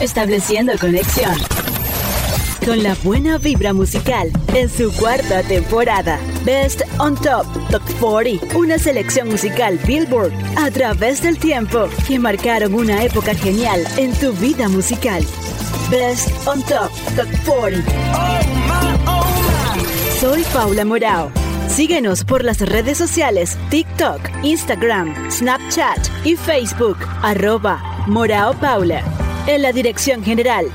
Estableciendo conexión con la buena vibra musical en su cuarta temporada. Best on Top, Top 40, una selección musical Billboard a través del tiempo que marcaron una época genial en tu vida musical. Best on Top, Top 40. Soy Paula Morao Síguenos por las redes sociales TikTok, Instagram, Snapchat y Facebook, arroba Morao Paula. En la dirección general,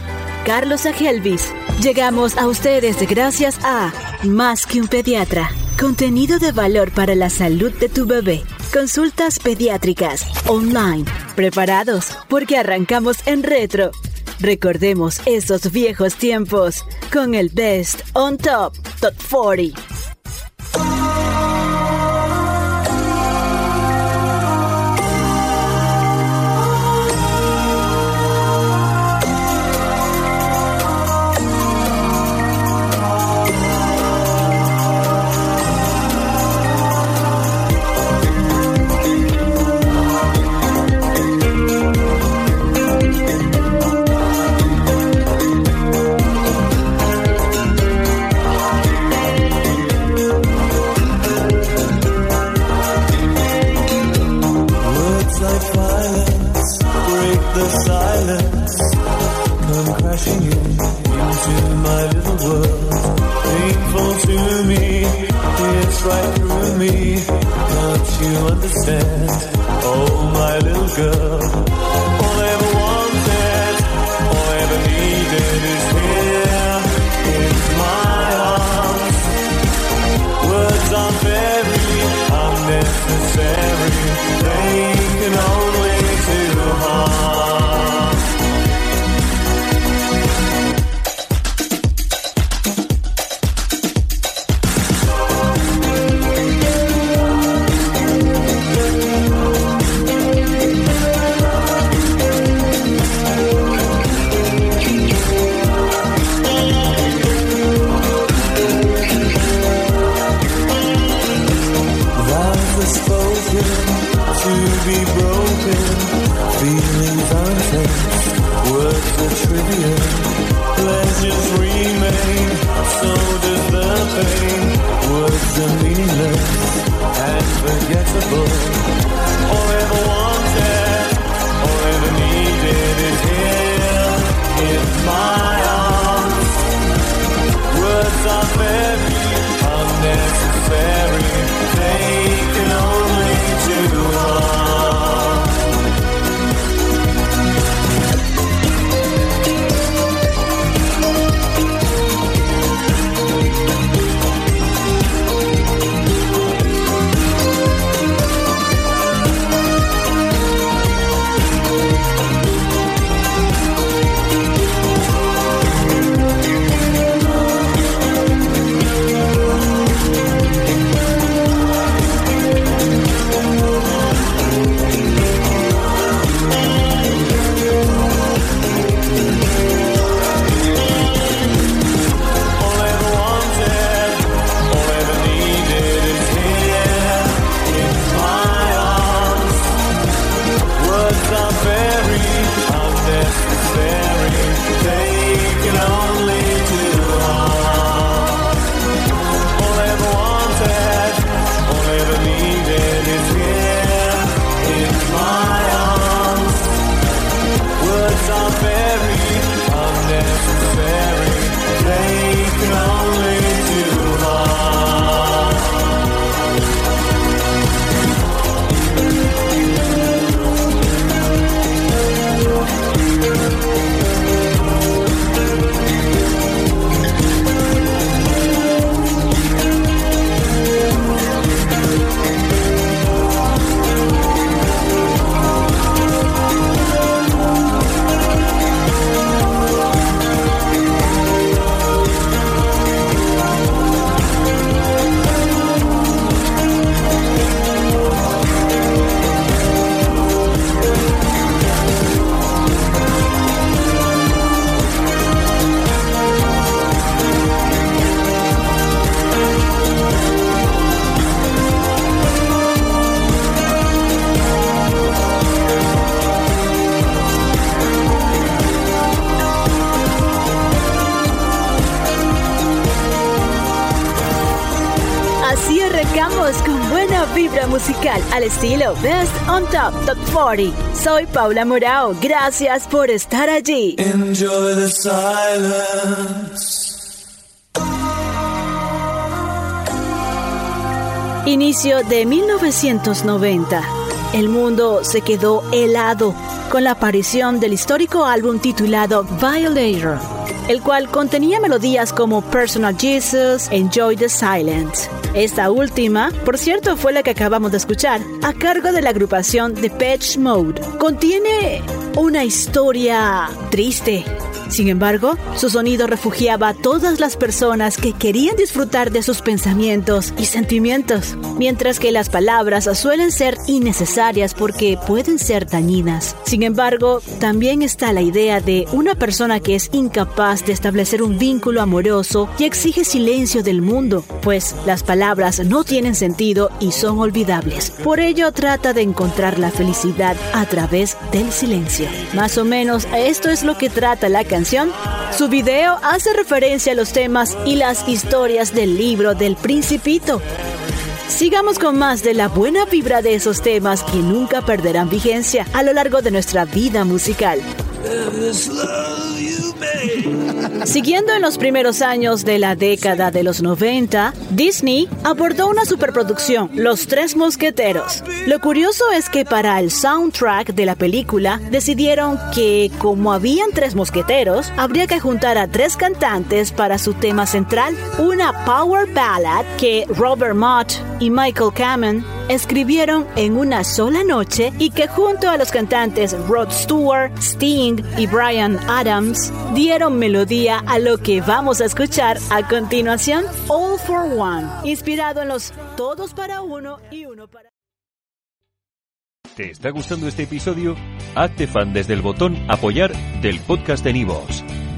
Carlos Agelvis. Llegamos a ustedes gracias a Más que un pediatra. Contenido de valor para la salud de tu bebé. Consultas pediátricas online. Preparados porque arrancamos en retro. Recordemos esos viejos tiempos con el Best on Top Top 40. silence, break the silence. Come crashing in into my little world. Painful to me, it's right through me. Don't you understand? Oh, my little girl. the trivia. Vibra musical al estilo Best on Top Top 40. Soy Paula Morao. Gracias por estar allí. Enjoy the silence. Inicio de 1990. El mundo se quedó helado con la aparición del histórico álbum titulado Violator, el cual contenía melodías como Personal Jesus, Enjoy the Silence. Esta última, por cierto, fue la que acabamos de escuchar, a cargo de la agrupación Patch Mode. Contiene una historia triste, sin embargo, su sonido refugiaba a todas las personas que querían disfrutar de sus pensamientos y sentimientos, mientras que las palabras suelen ser innecesarias porque pueden ser dañinas. Sin embargo, también está la idea de una persona que es incapaz de establecer un vínculo amoroso y exige silencio del mundo, pues las palabras no tienen sentido y son olvidables. Por ello trata de encontrar la felicidad a través del silencio. Más o menos esto es lo que trata la canción su video hace referencia a los temas y las historias del libro del Principito. Sigamos con más de la buena vibra de esos temas que nunca perderán vigencia a lo largo de nuestra vida musical. Siguiendo en los primeros años de la década de los 90, Disney abordó una superproducción, Los Tres Mosqueteros. Lo curioso es que para el soundtrack de la película decidieron que, como habían tres mosqueteros, habría que juntar a tres cantantes para su tema central, una power ballad que Robert Mott y Michael Kamen escribieron en una sola noche y que junto a los cantantes Rod Stewart, Sting y Brian Adams dieron melodía a lo que vamos a escuchar a continuación, All for One, inspirado en los Todos para uno y uno para ¿Te está gustando este episodio? Hazte fan desde el botón apoyar del podcast de Nivos.